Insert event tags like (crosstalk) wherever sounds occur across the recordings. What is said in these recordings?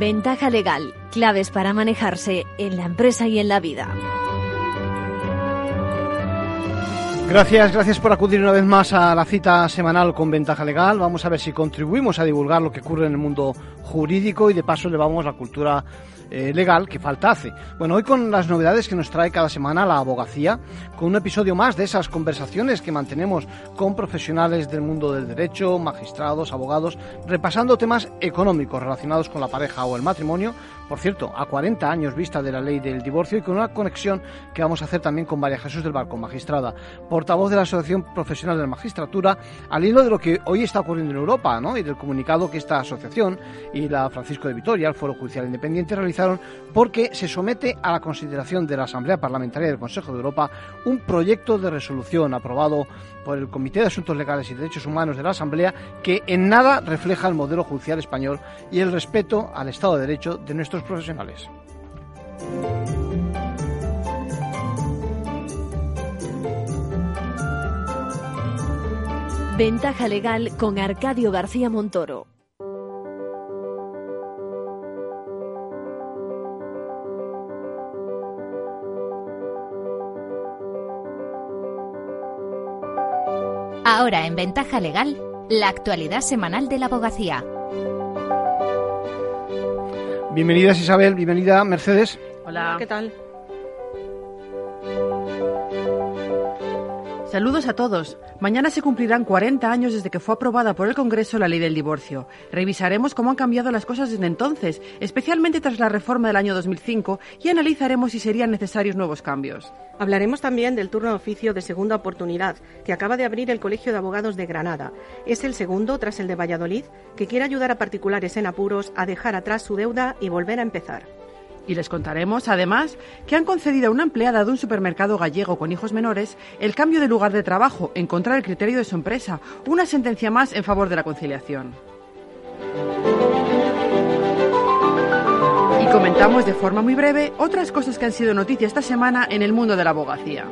Ventaja legal, claves para manejarse en la empresa y en la vida. Gracias, gracias por acudir una vez más a la cita semanal con Ventaja Legal. Vamos a ver si contribuimos a divulgar lo que ocurre en el mundo jurídico y de paso llevamos la cultura eh, legal que falta hace. Bueno, hoy con las novedades que nos trae cada semana la abogacía, con un episodio más de esas conversaciones que mantenemos con profesionales del mundo del derecho, magistrados, abogados, repasando temas económicos relacionados con la pareja o el matrimonio, por cierto, a 40 años vista de la ley del divorcio y con una conexión que vamos a hacer también con María Jesús del Barco, magistrada, portavoz de la Asociación Profesional de la Magistratura, al hilo de lo que hoy está ocurriendo en Europa ¿no? y del comunicado que esta asociación y la Francisco de Vitoria, el Foro Judicial Independiente, realizaron porque se somete a la consideración de la Asamblea Parlamentaria del Consejo de Europa un proyecto de resolución aprobado por el Comité de Asuntos Legales y Derechos Humanos de la Asamblea que en nada refleja el modelo judicial español y el respeto al Estado de Derecho de nuestros profesionales. Ventaja legal con Arcadio García Montoro. Ahora en Ventaja Legal, la actualidad semanal de la abogacía. Bienvenidas Isabel, bienvenida Mercedes. Hola. ¿Qué tal? Saludos a todos. Mañana se cumplirán 40 años desde que fue aprobada por el Congreso la ley del divorcio. Revisaremos cómo han cambiado las cosas desde entonces, especialmente tras la reforma del año 2005, y analizaremos si serían necesarios nuevos cambios. Hablaremos también del turno de oficio de segunda oportunidad que acaba de abrir el Colegio de Abogados de Granada. Es el segundo, tras el de Valladolid, que quiere ayudar a particulares en apuros a dejar atrás su deuda y volver a empezar. Y les contaremos, además, que han concedido a una empleada de un supermercado gallego con hijos menores el cambio de lugar de trabajo en contra del criterio de su empresa, una sentencia más en favor de la conciliación. Y comentamos de forma muy breve otras cosas que han sido noticia esta semana en el mundo de la abogacía.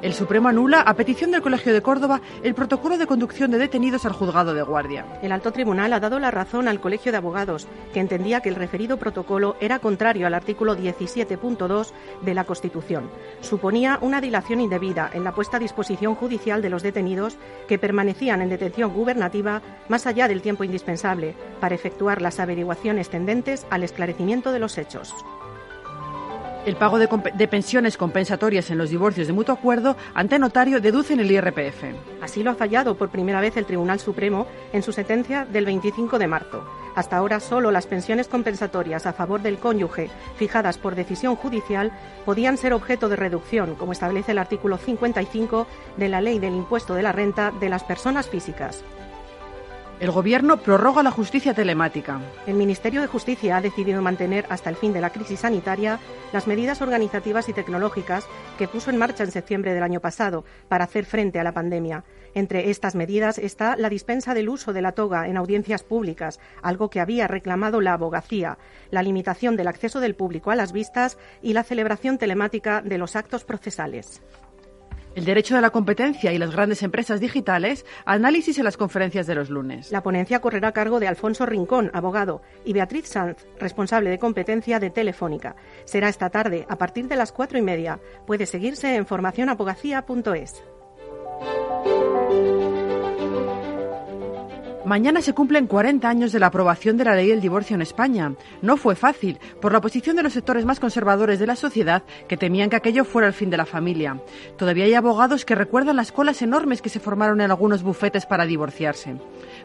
El Supremo anula, a petición del Colegio de Córdoba, el protocolo de conducción de detenidos al juzgado de guardia. El alto tribunal ha dado la razón al Colegio de Abogados, que entendía que el referido protocolo era contrario al artículo 17.2 de la Constitución. Suponía una dilación indebida en la puesta a disposición judicial de los detenidos que permanecían en detención gubernativa más allá del tiempo indispensable para efectuar las averiguaciones tendentes al esclarecimiento de los hechos. El pago de, pensiones compensatorias en los divorcios de mutuo acuerdo ante notario deducen el IRPF. Así lo ha fallado por primera vez el Tribunal Supremo en su sentencia del 25 de marzo. Hasta ahora solo las pensiones compensatorias a favor del cónyuge fijadas por decisión judicial podían ser objeto de reducción, como establece el artículo 55 de la Ley del Impuesto de la Renta de las Personas Físicas. El Gobierno prorroga la justicia telemática. El Ministerio de Justicia ha decidido mantener hasta el fin de la crisis sanitaria las medidas organizativas y tecnológicas que puso en marcha en septiembre del año pasado para hacer frente a la pandemia. Entre estas medidas está la dispensa del uso de la toga en audiencias públicas, algo que había reclamado la abogacía, la limitación del acceso del público a las vistas y la celebración telemática de los actos procesales. El derecho de la competencia y las grandes empresas digitales, análisis en las conferencias de los lunes. La ponencia correrá a cargo de Alfonso Rincón, abogado, y Beatriz Sanz, responsable de competencia de Telefónica. Será esta tarde, a partir de las cuatro y media. Puede seguirse en formacionabogacía.es. Mañana se cumplen 40 años de la aprobación de la ley del divorcio en España. No fue fácil, por la oposición de los sectores más conservadores de la sociedad que temían que aquello fuera el fin de la familia. Todavía hay abogados que recuerdan las colas enormes que se formaron en algunos bufetes para divorciarse.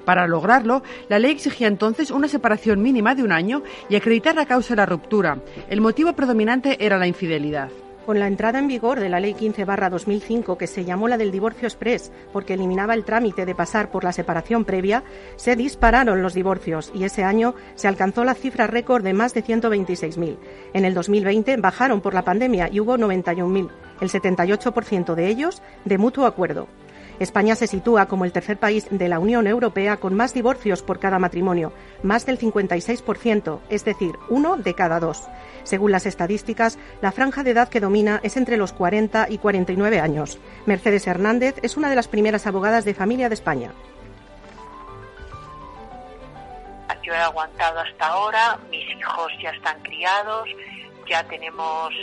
Para lograrlo, la ley exigía entonces una separación mínima de un año y acreditar la causa de la ruptura. El motivo predominante era la infidelidad. Con la entrada en vigor de la Ley 15-2005, que se llamó la del divorcio express porque eliminaba el trámite de pasar por la separación previa, se dispararon los divorcios y ese año se alcanzó la cifra récord de más de 126.000. En el 2020 bajaron por la pandemia y hubo 91.000, el 78% de ellos de mutuo acuerdo. España se sitúa como el tercer país de la Unión Europea con más divorcios por cada matrimonio, más del 56%, es decir, uno de cada dos. Según las estadísticas, la franja de edad que domina es entre los 40 y 49 años. Mercedes Hernández es una de las primeras abogadas de familia de España. yo he aguantado hasta ahora, mis hijos ya están criados, ya tenemos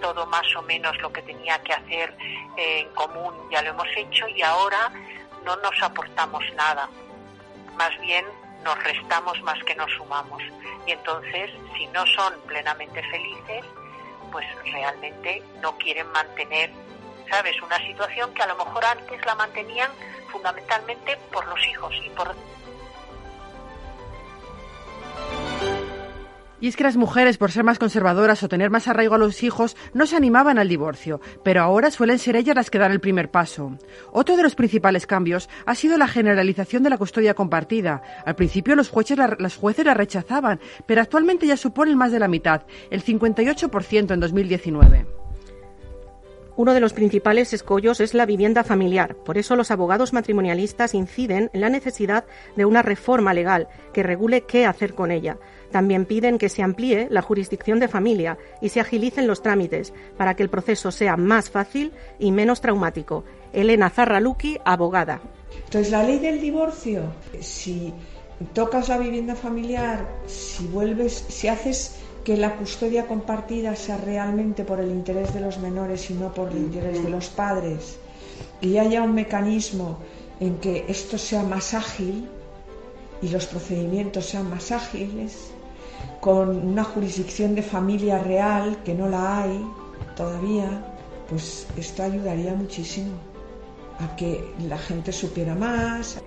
todo más o menos lo que tenía que hacer en común, ya lo hemos hecho y ahora no nos aportamos nada. Más bien nos restamos más que nos sumamos. Y entonces, si no son plenamente felices, pues realmente no quieren mantener, ¿sabes? Una situación que a lo mejor antes la mantenían fundamentalmente por los hijos y por Y es que las mujeres, por ser más conservadoras o tener más arraigo a los hijos, no se animaban al divorcio, pero ahora suelen ser ellas las que dan el primer paso. Otro de los principales cambios ha sido la generalización de la custodia compartida. Al principio los jueces la, las jueces la rechazaban, pero actualmente ya suponen más de la mitad, el 58% en 2019. Uno de los principales escollos es la vivienda familiar. Por eso los abogados matrimonialistas inciden en la necesidad de una reforma legal que regule qué hacer con ella. También piden que se amplíe la jurisdicción de familia y se agilicen los trámites para que el proceso sea más fácil y menos traumático. Elena Zarraluki, abogada. Entonces, la ley del divorcio, si tocas la vivienda familiar, si vuelves, si haces que la custodia compartida sea realmente por el interés de los menores y no por el interés de los padres, y haya un mecanismo en que esto sea más ágil y los procedimientos sean más ágiles, con una jurisdicción de familia real, que no la hay todavía, pues esto ayudaría muchísimo a que la gente supiera más.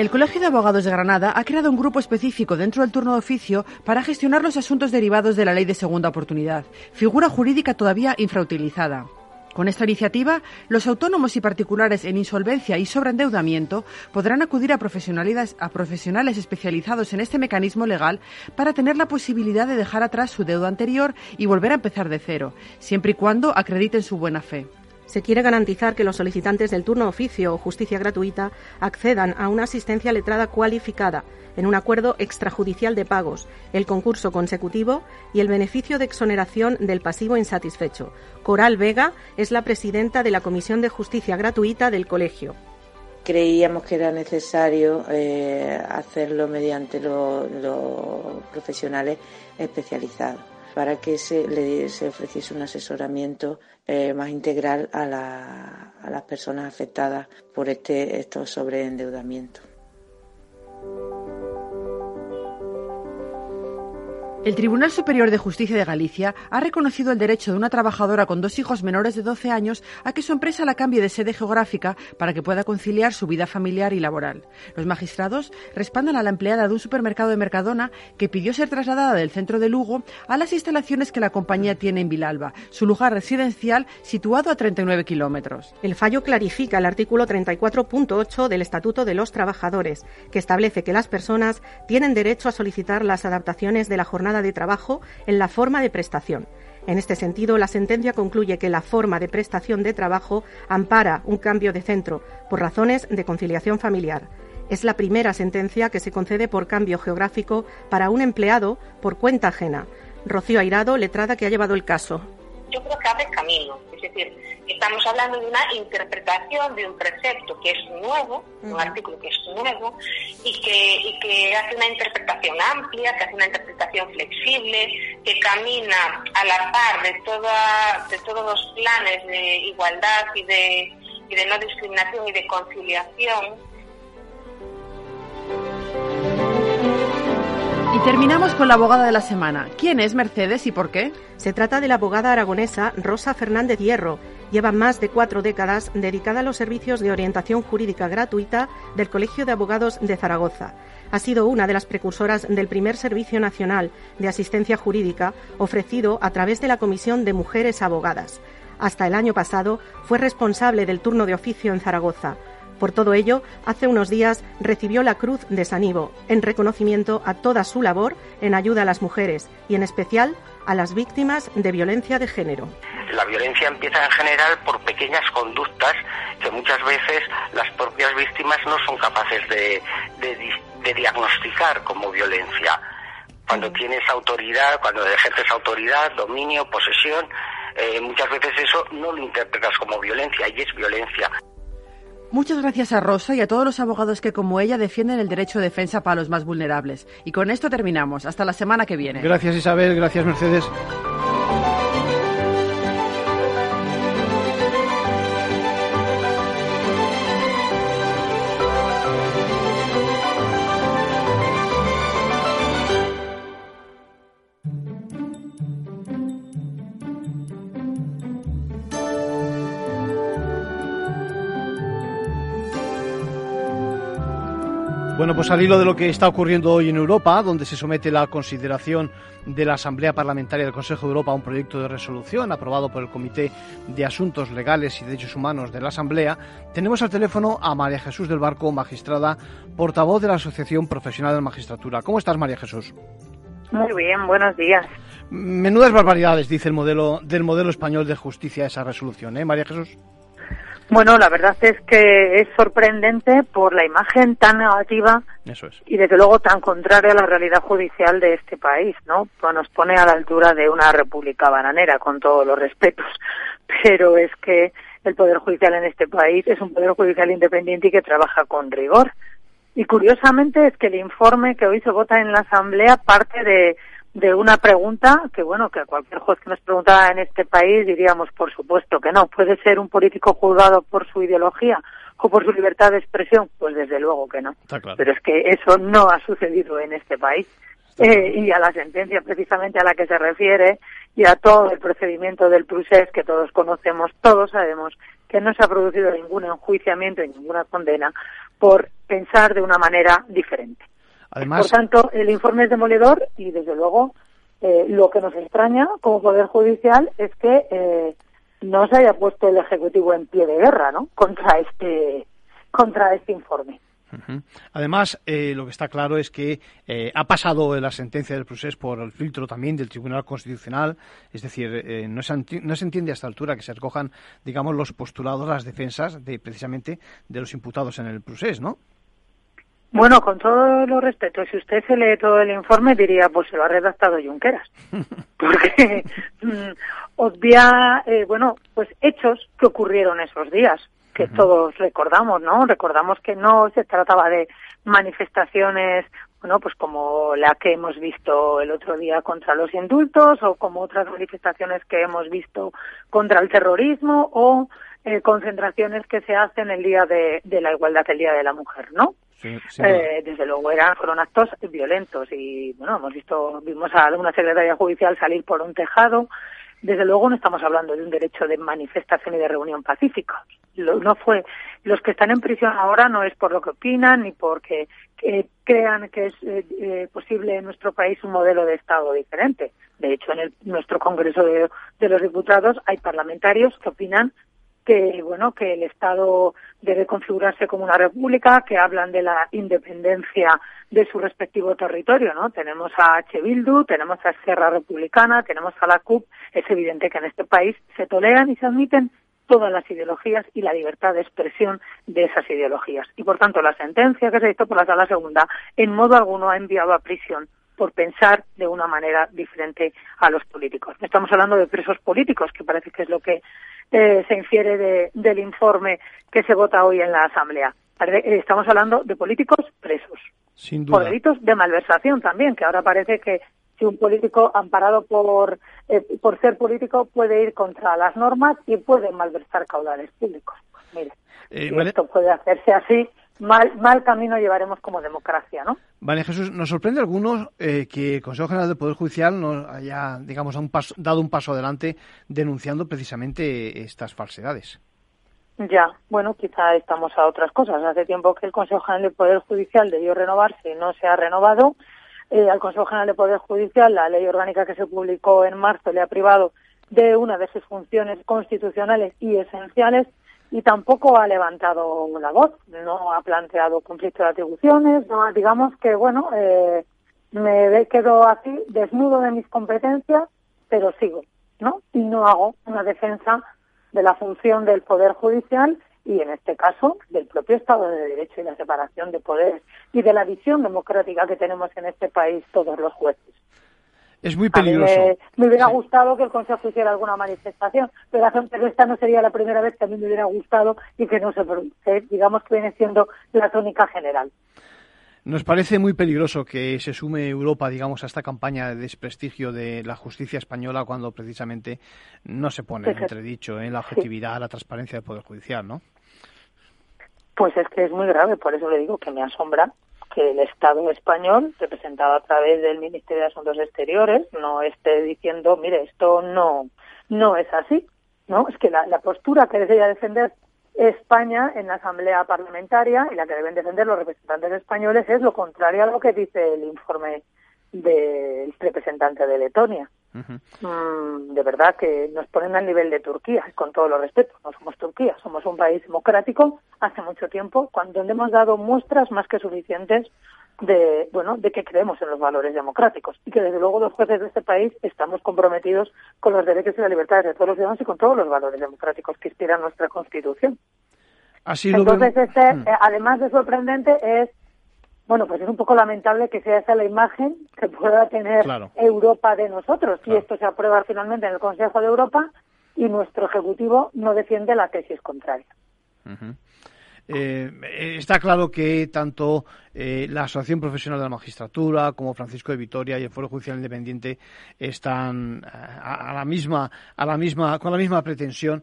El Colegio de Abogados de Granada ha creado un grupo específico dentro del turno de oficio para gestionar los asuntos derivados de la ley de segunda oportunidad, figura jurídica todavía infrautilizada. Con esta iniciativa, los autónomos y particulares en insolvencia y sobreendeudamiento podrán acudir a profesionales, especializados en este mecanismo legal para tener la posibilidad de dejar atrás su deuda anterior y volver a empezar de cero, siempre y cuando acrediten su buena fe se quiere garantizar que los solicitantes del turno oficio o justicia gratuita accedan a una asistencia letrada cualificada en un acuerdo extrajudicial de pagos, el concurso consecutivo y el beneficio de exoneración del pasivo insatisfecho. Coral Vega es la presidenta de la Comisión de Justicia Gratuita del Colegio. Creíamos que era necesario eh, hacerlo mediante los profesionales especializados para que se le se ofreciese un asesoramiento eh, más integral a, a, las personas afectadas por este estos sobreendeudamientos. El Tribunal Superior de Justicia de Galicia ha reconocido el derecho de una trabajadora con dos hijos menores de 12 años a que su empresa la cambie de sede geográfica para que pueda conciliar su vida familiar y laboral. Los magistrados respaldan a la empleada de un supermercado de Mercadona que pidió ser trasladada del centro de Lugo a las instalaciones que la compañía tiene en Vilalba, su lugar residencial situado a 39 kilómetros. El fallo clarifica el artículo 34.8 del Estatuto de los Trabajadores, que establece que las personas tienen derecho a solicitar las adaptaciones de la jornada de trabajo en la forma de prestación. En este sentido, la sentencia concluye que la forma de prestación de trabajo ampara un cambio de centro por razones de conciliación familiar. Es la primera sentencia que se concede por cambio geográfico para un empleado por cuenta ajena. Rocío Airado, letrada que ha llevado el caso. Yo creo que abre camino. Es decir, estamos hablando de una interpretación de un precepto que es nuevo, un artículo que es nuevo, y que, que hace una interpretación amplia, que hace una interpretación flexible, que camina a la par de, toda, de todos los planes de igualdad y de, y de no discriminación y de conciliación Y terminamos con la abogada de la semana. ¿Quién es Mercedes y por qué? Se trata de la abogada aragonesa Rosa Fernández Hierro. Lleva más de cuatro décadas dedicada a los servicios de orientación jurídica gratuita del Colegio de Abogados de Zaragoza. Ha sido una de las precursoras del primer Servicio Nacional de Asistencia Jurídica ofrecido a través de la Comisión de Mujeres Abogadas. Hasta el año pasado fue responsable del turno de oficio en Zaragoza por todo ello, hace unos días recibió la Cruz de San Ivo en reconocimiento a toda su labor en ayuda a las mujeres y en especial a las víctimas de violencia de género. La violencia empieza en general por pequeñas conductas que muchas veces las propias víctimas no son capaces de, diagnosticar como violencia. Cuando tienes autoridad, cuando ejerces autoridad, dominio, posesión, eh, muchas veces eso no lo interpretas como violencia y es violencia. Muchas gracias a Rosa y a todos los abogados que como ella defienden el derecho de defensa para los más vulnerables. Y con esto terminamos. Hasta la semana que viene. Gracias Isabel, gracias Mercedes. Pues al hilo de lo que está ocurriendo hoy en Europa, donde se somete la consideración de la Asamblea Parlamentaria del Consejo de Europa a un proyecto de resolución aprobado por el Comité de Asuntos Legales y Derechos Humanos de la Asamblea, tenemos al teléfono a María Jesús del Barco, magistrada, portavoz de la Asociación Profesional de Magistratura. ¿Cómo estás, María Jesús? Muy bien, buenos días. Menudas barbaridades, dice el modelo del modelo español de justicia esa resolución, ¿eh, María Jesús? Bueno, la verdad es que es sorprendente por la imagen tan negativa y desde luego tan contraria a la realidad judicial de este país, ¿no? Pues nos pone a la altura de una república bananera, con todos los respetos, (laughs) pero es que el Poder Judicial en este país es un Poder Judicial independiente y que trabaja con rigor. Y curiosamente es que el informe que hoy se vota en la Asamblea parte de de una pregunta que, bueno, que a cualquier juez que nos preguntara en este país diríamos, por supuesto que no. ¿Puede ser un político juzgado por su ideología o por su libertad de expresión? Pues desde luego que no. Pero es que eso no ha sucedido en este país. Eh, y a la sentencia precisamente a la que se refiere y a todo el procedimiento del procés que todos conocemos, todos sabemos que no se ha producido ningún enjuiciamiento y ninguna condena por pensar de una manera diferente. Por tanto, el informe es demoledor y, desde luego, eh, lo que nos extraña como Poder Judicial es que eh, no se haya puesto el Ejecutivo en pie de guerra ¿no? contra, este, contra este informe. Además, eh, lo que está claro es que ha pasado la sentencia del proceso por el filtro también del Tribunal Constitucional, es decir, no, se no, se entiende a esta altura que se recojan, digamos, los postulados, las defensas de precisamente de los imputados en el proceso, ¿no? Bueno, con todo lo respeto, si usted se lee todo el informe diría, pues se lo ha redactado Junqueras, (laughs) porque mm, obvia, eh, bueno, pues hechos que ocurrieron esos días, que todos recordamos, ¿no? Recordamos que no se trataba de manifestaciones, bueno, pues como la que hemos visto el otro día contra los indultos o como otras manifestaciones que hemos visto contra el terrorismo o eh, concentraciones que se hacen el día de, de la igualdad, el día de la mujer, ¿no? eh, desde luego eran, fueron actos violentos y bueno, hemos visto, vimos a una secretaria judicial salir por un tejado. Desde luego no estamos hablando de un derecho de manifestación y de reunión pacífica. no fue, los que están en prisión ahora no es por lo que opinan ni porque crean que es eh, eh, posible en nuestro país un modelo de Estado diferente. De hecho, en el, nuestro Congreso de, de los Diputados hay parlamentarios que opinan que bueno que el Estado debe configurarse como una república, que hablan de la independencia de su respectivo territorio, ¿no? Tenemos a H. Bildu, tenemos a Esquerra Republicana, tenemos a la CUP. Es evidente que en este país se toleran y se admiten todas las ideologías y la libertad de expresión de esas ideologías. Y por tanto, la sentencia que se dictó por la Sala Segunda en modo alguno ha enviado a prisión por pensar de una manera diferente a los políticos. Estamos hablando de presos políticos, que parece que es lo que eh, se infiere del informe que se vota hoy en la Asamblea. Eh, estamos hablando de políticos presos. Sin duda. Por delitos de malversación también, que ahora parece que si un político amparado por, eh, por ser político puede ir contra las normas y puede malversar caudales públicos. Mire, esto puede hacerse así, mal, mal camino llevaremos como democracia, ¿no? Vale, Jesús, nos sorprende a algunos eh, que el Consejo General del Poder Judicial nos haya, digamos, dado un paso adelante denunciando precisamente estas falsedades. Ya, bueno, quizá estamos a otras cosas. Hace tiempo que el Consejo General del Poder Judicial debió renovarse y no se ha renovado. Eh, al Consejo General del Poder Judicial, la ley orgánica que se publicó en marzo le ha privado de una de sus funciones constitucionales y esenciales y tampoco ha levantado la voz, no ha planteado conflicto de atribuciones, no, digamos que, bueno, eh, me quedo así, desnudo de mis competencias, pero sigo, ¿no? Y no hago una defensa de la función del Poder Judicial y, en este caso, del propio Estado de Derecho y la separación de poderes y de la visión democrática que tenemos en este país todos los jueces. Es muy peligroso. me, hubiera gustado que el Consejo hiciera alguna manifestación, pero, esta no sería la primera vez que a mí me hubiera gustado y que no se produce. Digamos que viene siendo la tónica general. Nos parece muy peligroso que se sume Europa, digamos, a esta campaña de desprestigio de la justicia española cuando precisamente no se pone en entredicho en la objetividad, la transparencia del Poder Judicial, ¿no? Pues es que es muy grave, por eso le digo que me asombra que el Estado español, representado a través del Ministerio de Asuntos Exteriores, no esté diciendo, mire, esto no, no es así, ¿no? Es que la, la postura que desea defender España en la Asamblea Parlamentaria y la que deben defender los representantes españoles es lo contrario a lo que dice el informe del representante de Letonia. Mm, de verdad que nos ponen al nivel de Turquía, con todo lo respeto. No somos Turquía, somos un país democrático hace mucho tiempo, cuando hemos dado muestras más que suficientes de bueno de que creemos en los valores democráticos y que desde luego los jueces de este país estamos comprometidos con los derechos y las libertades de todos los ciudadanos y con todos los valores democráticos que inspiran nuestra Constitución. Así Entonces, este, mm. eh, además de sorprendente, es bueno, pues es un poco lamentable que sea esa la imagen que pueda tener Europa de nosotros. Si esto se aprueba finalmente en el Consejo de Europa y nuestro Ejecutivo no defiende la tesis contraria. Eh, está claro que tanto eh, la Asociación Profesional de la Magistratura como Francisco de Vitoria y el Foro Judicial Independiente están eh, a, la misma, a la misma, con la misma pretensión.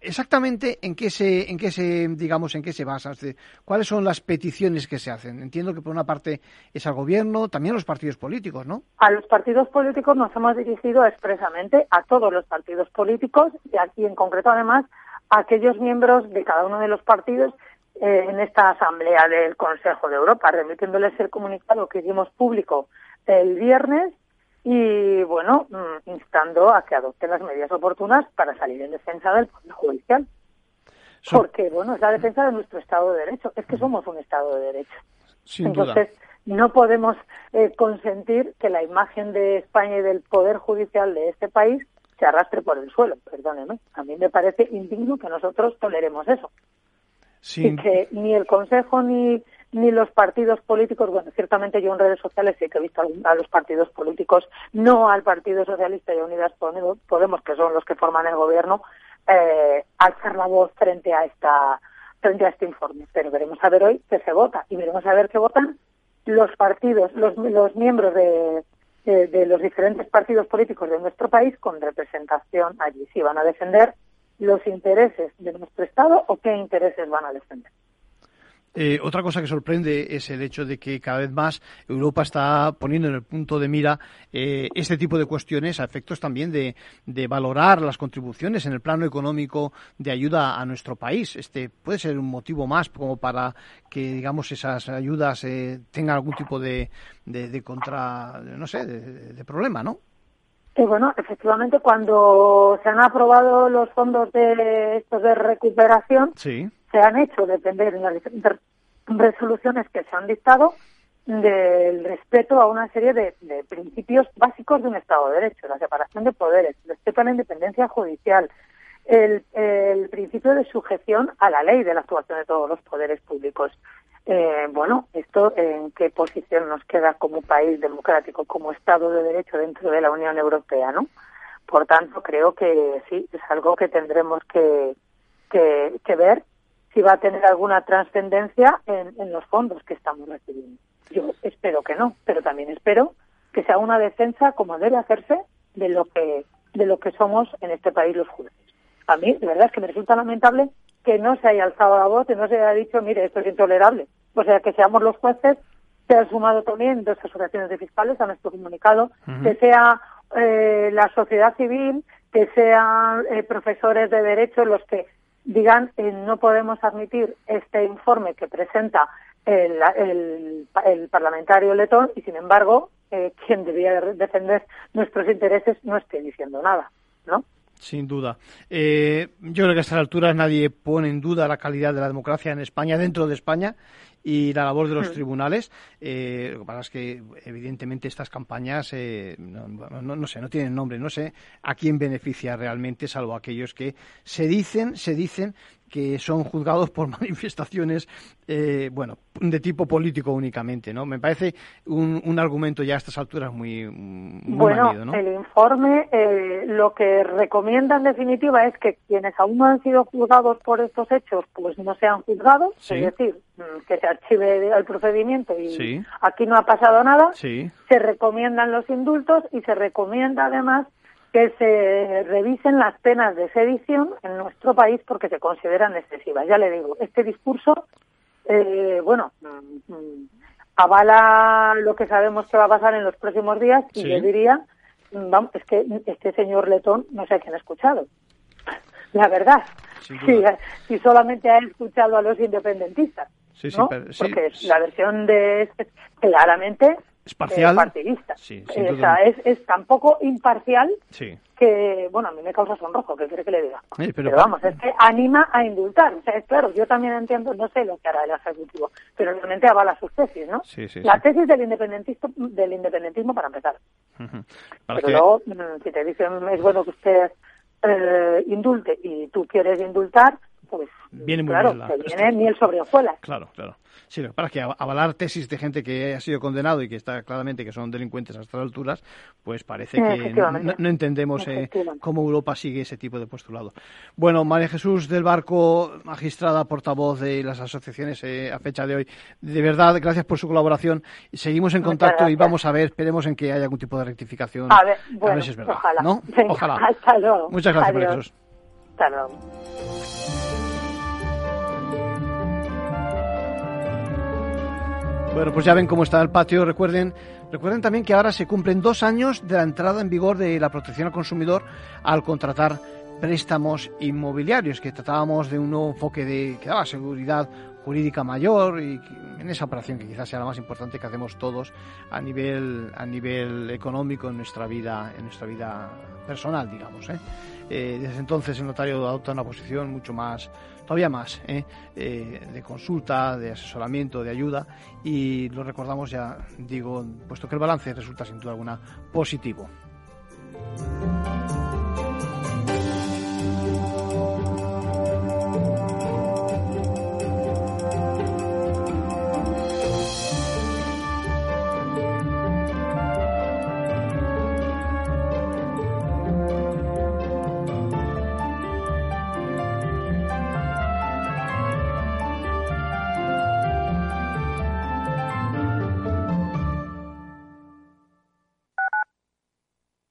exactamente en qué se, en qué se, digamos, en qué se basa, cuáles son las peticiones que se hacen. Entiendo que por una parte es al gobierno, también a los partidos políticos, ¿no? A los partidos políticos nos hemos dirigido expresamente a todos los partidos políticos y aquí en concreto además aquellos miembros de cada uno de los partidos eh, en esta asamblea del Consejo de Europa, remitiéndoles el comunicado que hicimos público el viernes y, bueno, mm, instando a que adopten las medidas oportunas para salir en defensa del Poder Judicial. Porque, bueno, es la defensa de nuestro Estado de Derecho. Es que somos un Estado de Derecho. Entonces, no podemos eh, consentir que la imagen de España y del Poder Judicial de este país se arrastre por el suelo, perdóneme. A mí me parece indigno que nosotros toleremos eso. Y que ni el Consejo ni, ni los partidos políticos, bueno, ciertamente yo en redes sociales sí que he visto a los partidos políticos, no al Partido Socialista y a Unidas Podemos, que son los que forman el gobierno, eh, alzar la voz frente a esta frente a este informe. Pero veremos a ver hoy qué se vota y veremos a ver qué votan los partidos, los, los miembros de, de los diferentes partidos políticos de nuestro país con representación allí. Si van a defender los intereses de nuestro Estado o qué intereses van a defender. Eh, otra cosa que sorprende es el hecho de que cada vez más Europa está poniendo en el punto de mira eh, este tipo de cuestiones a efectos también de, valorar las contribuciones en el plano económico de ayuda a nuestro país. Este puede ser un motivo más como para que digamos esas ayudas eh, tengan algún tipo de, de, contra, no sé, de, problema, ¿no? bueno, efectivamente, cuando se han aprobado los fondos de estos de recuperación, sí se han hecho depender en las resoluciones que se han dictado del respeto a una serie de, principios básicos de un Estado de Derecho, la separación de poderes, el respeto a la independencia judicial, el, principio de sujeción a la ley de la actuación de todos los poderes públicos. Eh, bueno, esto en qué posición nos queda como país democrático, como Estado de Derecho dentro de la Unión Europea, ¿no? Por tanto, creo que sí, es algo que tendremos que, que ver si va a tener alguna trascendencia en, los fondos que estamos recibiendo. Yo espero que no, pero también espero que sea una defensa como debe hacerse de lo que de lo que somos en este país los jueces. A mí, de verdad, es que me resulta lamentable que no se haya alzado la voz y no se haya dicho, mire, esto es intolerable. O sea, que seamos los jueces, se han sumado también dos asociaciones de fiscales a nuestro comunicado, que sea eh, la sociedad civil, que sean eh, profesores de derecho los que digan eh, no podemos admitir este informe que presenta el, el, parlamentario letón y sin embargo eh, (laughs) quien debía defender nuestros intereses no esté diciendo nada, ¿no? Sin duda. Eh, yo creo que a estas alturas nadie pone en duda la calidad de la democracia en España, dentro de España, y la labor de los hmm. tribunales. Eh, lo que pasa es que, evidentemente, estas campañas, eh, no, no, sé, no tienen nombre, no sé a quién beneficia realmente, salvo aquellos que se dicen, se dicen que son juzgados por (laughs) manifestaciones, eh, bueno, de tipo político únicamente, ¿no? Me parece un, un argumento ya a estas alturas muy, muy bueno, el informe eh, lo que recomienda en definitiva es que quienes aún no han sido juzgados por estos hechos, pues no sean juzgados, es decir, mm, que se archive el procedimiento y aquí no ha pasado nada. Se recomiendan los indultos y se recomienda además que se revisen las penas de sedición en nuestro país porque se consideran excesivas. Ya le digo, este discurso, eh, bueno, mm, mm, avala lo que sabemos que va a pasar en los próximos días y yo diría, mm, vamos, es que este señor Letón no sé a quién ha escuchado. La verdad, si, solamente ha escuchado a los independentistas. ¿no? Porque la versión de este, claramente es parcial. partidista. es, es tan poco imparcial que, bueno, a mí me causa sonrojo, que quiere que le diga. pero, vamos, es que anima a indultar. O sea, es claro, yo también entiendo, no sé lo que hará el Ejecutivo, pero realmente avala sus tesis, ¿no? La tesis del independentismo, del independentismo para empezar. pero luego, mm, si te dicen es bueno que usted eh, indulte y tú quieres indultar, pues viene muy claro, bien te viene miel sobre hojuelas. Claro, claro. Sí, para que avalar tesis de gente que ha sido condenado y que está claramente que son delincuentes a estas alturas, pues parece que no, entendemos eh, cómo Europa sigue ese tipo de postulado. Bueno, María Jesús del Barco, magistrada, portavoz de las asociaciones eh, a fecha de hoy, de verdad, gracias por su colaboración. Seguimos en contacto y vamos a ver, esperemos en que haya algún tipo de rectificación. A ver, bueno, si es verdad. Ojalá. ¿no? ojalá. (laughs) Hasta luego. Muchas gracias, María Jesús. Hasta luego. Bueno, pues ya ven cómo está el patio. Recuerden, recuerden también que ahora se cumplen dos años de la entrada en vigor de la protección al consumidor al contratar préstamos inmobiliarios, que tratábamos de un nuevo enfoque de que daba seguridad jurídica mayor y en esa operación que quizás sea la más importante que hacemos todos a nivel a nivel económico en nuestra vida en nuestra vida personal digamos ¿eh? Eh, desde entonces el notario adopta una posición mucho más todavía más ¿eh? Eh, de consulta, de asesoramiento, de ayuda y lo recordamos ya, digo, puesto que el balance resulta sin duda alguna positivo.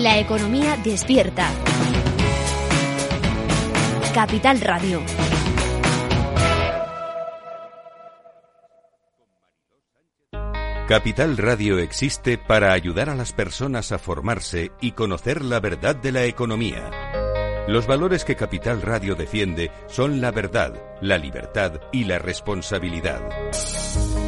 La economía despierta. Capital Radio. Capital Radio existe para ayudar a las personas a formarse y conocer la verdad de la economía. Los valores que Capital Radio defiende son la verdad, la libertad y la responsabilidad.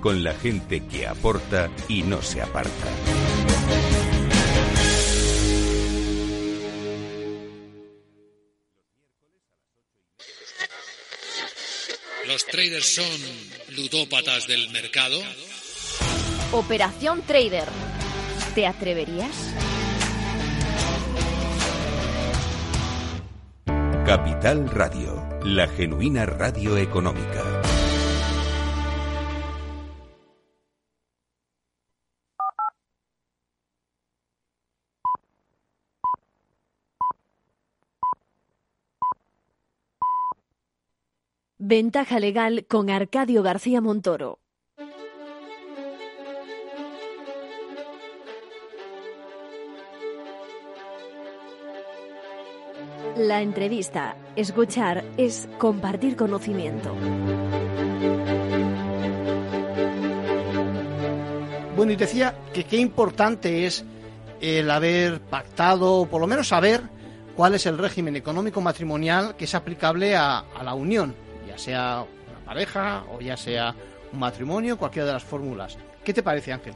con la gente que aporta y no se aparta. ¿Los traders son ludópatas del mercado? Operación Trader. ¿Te atreverías? Capital Radio, la genuina radio económica. Ventaja legal con Arcadio García Montoro. La entrevista, escuchar, es compartir conocimiento. Bueno, y decía que qué importante es el haber pactado, o por lo menos saber cuál es el régimen económico matrimonial que es aplicable a, a la unión, ya sea una pareja o ya sea un matrimonio, cualquiera de las fórmulas. ¿Qué te parece, Ángel?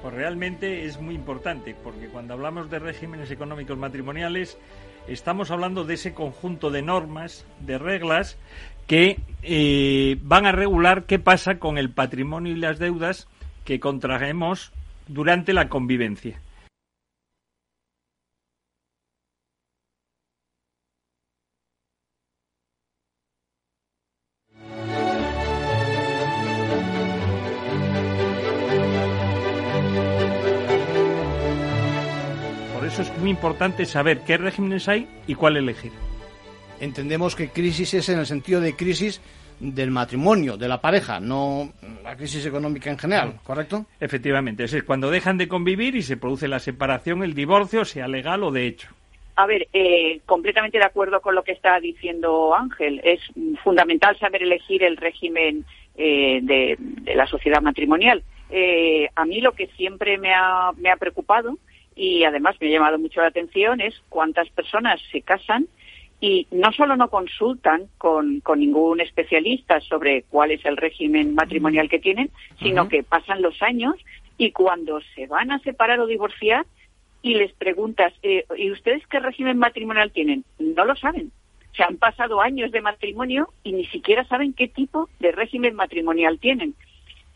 Pues realmente es muy importante, porque cuando hablamos de regímenes económicos matrimoniales, estamos hablando de ese conjunto de normas, de reglas, que eh, van a regular qué pasa con el patrimonio y las deudas que contraemos durante la convivencia. Importante saber qué regímenes hay y cuál elegir. Entendemos que crisis es en el sentido de crisis del matrimonio, de la pareja, no la crisis económica en general, ¿correcto? Efectivamente, es cuando dejan de convivir y se produce la separación, el divorcio, sea legal o de hecho. A ver, eh, completamente de acuerdo con lo que está diciendo Ángel. Es fundamental saber elegir el régimen eh, de, de, la sociedad matrimonial. Eh, a mí lo que siempre me ha, me ha preocupado y además me ha llamado mucho la atención es cuántas personas se casan y no solo no consultan con, con, ningún especialista sobre cuál es el régimen matrimonial que tienen, sino uh -huh. que pasan los años y cuando se van a separar o divorciar y les preguntas, eh, ¿y ustedes qué régimen matrimonial tienen? No lo saben. Se han pasado años de matrimonio y ni siquiera saben qué tipo de régimen matrimonial tienen.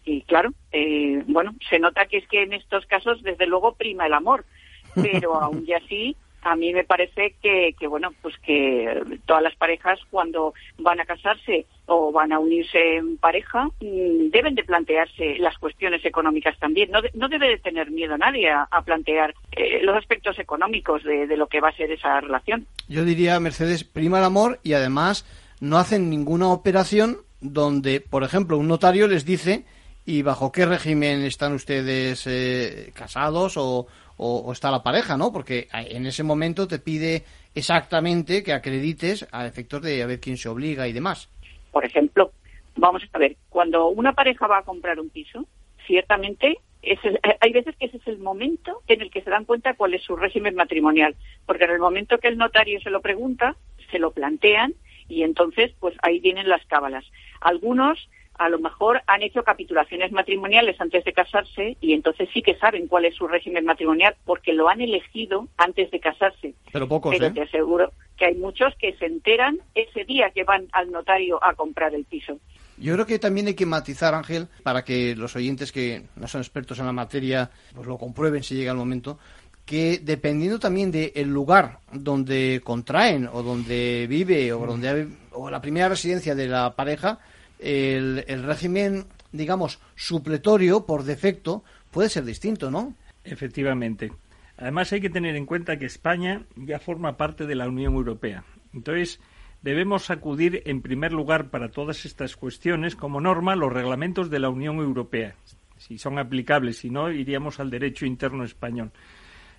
Y claro, eh, bueno, se nota que es que en estos casos, desde luego, prima el amor, pero (laughs) aún y así a mí me parece que, que, bueno, pues que todas las parejas cuando van a casarse o van a unirse en pareja mm, deben de plantearse las cuestiones económicas también. No, de, no debe de tener miedo a nadie a, a plantear eh, los aspectos económicos de, de, lo que va a ser esa relación. Yo diría, Mercedes, prima el amor y además no hacen ninguna operación donde, por ejemplo, un notario les dice y bajo qué régimen están ustedes eh, casados o, o, está la pareja, ¿no? Porque en ese momento te pide exactamente que acredites a efectos de a ver quién se obliga y demás. Por ejemplo, vamos a ver, cuando una pareja va a comprar un piso, ciertamente es el, hay veces que ese es el momento en el que se dan cuenta cuál es su régimen matrimonial, porque en el momento que el notario se lo pregunta, se lo plantean y entonces pues ahí vienen las cábalas. Algunos a lo mejor han hecho capitulaciones matrimoniales antes de casarse y entonces sí que saben cuál es su régimen matrimonial porque lo han elegido antes de casarse. Pero pocos, Pero ¿eh? te aseguro que hay muchos que se enteran ese día que van al notario a comprar el piso. Yo creo que también hay que matizar, Ángel, para que los oyentes que no son expertos en la materia pues lo comprueben si llega el momento, que dependiendo también del lugar donde contraen o donde vive o donde o la primera residencia de la pareja, el, régimen, digamos, supletorio por defecto puede ser distinto, ¿no? Efectivamente. Además hay que tener en cuenta que España ya forma parte de la Unión Europea. Entonces, debemos acudir en primer lugar para todas estas cuestiones como norma los reglamentos de la Unión Europea, si son aplicables, si no iríamos al derecho interno español.